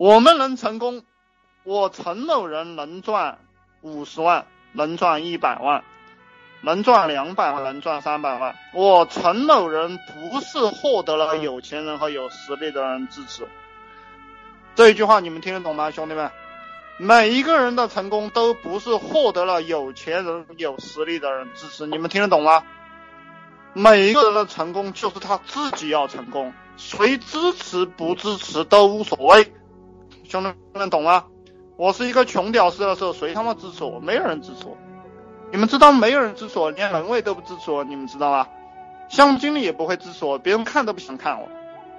我们能成功，我陈某人能赚五十万，能赚一百万，能赚两百万，能赚三百万。我陈某人不是获得了有钱人和有实力的人支持。这一句话你们听得懂吗，兄弟们？每一个人的成功都不是获得了有钱人、有实力的人支持，你们听得懂吗？每一个人的成功就是他自己要成功，谁支持不支持都无所谓，兄弟们懂吗？我是一个穷屌丝的时候，谁他妈支持我？没有人支持我。你们知道没有人支持我，连门卫都不支持我，你们知道吗？项目经理也不会支持我，别人看都不想看我。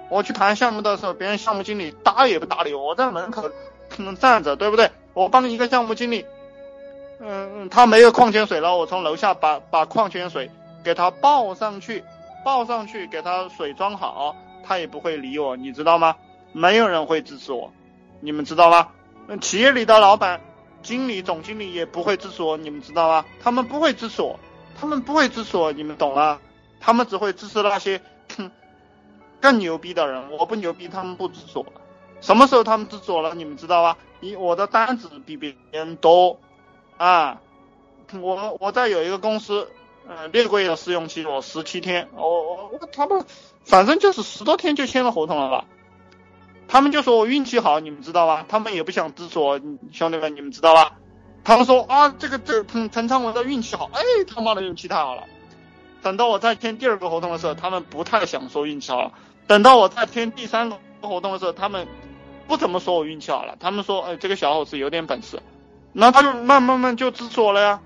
我去谈项目的时候，别人项目经理搭也不搭理我，我在门口。能站着，对不对？我帮一个项目经理，嗯，他没有矿泉水了，我从楼下把把矿泉水给他抱上去，抱上去给他水装好，他也不会理我，你知道吗？没有人会支持我，你们知道吗？企业里的老板、经理、总经理也不会支持我，你们知道吗？他们不会支持我，他们不会支持我，你们懂吗？他们只会支持那些 更牛逼的人，我不牛逼，他们不支持我。什么时候他们支持我了？你们知道吗？你我的单子比别人多，啊，我我在有一个公司，呃，六个月的试用期，我十七天，我我我他们反正就是十多天就签了合同了吧？他们就说我运气好，你们知道吧？他们也不想支持我，兄弟们，你们知道吧？他们说啊，这个这陈陈昌文的运气好，哎，他妈的运气太好了。等到我再签第二个合同的时候，他们不太想说运气好了。等到我再签第三个合同的时候，他们。不怎么说我运气好了，他们说，哎，这个小伙子有点本事，那他就慢慢慢就支持我了呀。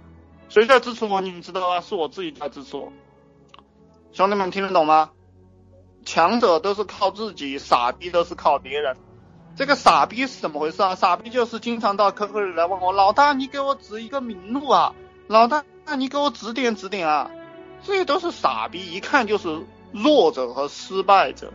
谁在支持我？你们知道吗？是我自己在支持我。兄弟们听得懂吗？强者都是靠自己，傻逼都是靠别人。这个傻逼是怎么回事啊？傻逼就是经常到 QQ 里来问我，老大你给我指一个明路啊，老大那你给我指点指点啊。这些都是傻逼，一看就是弱者和失败者。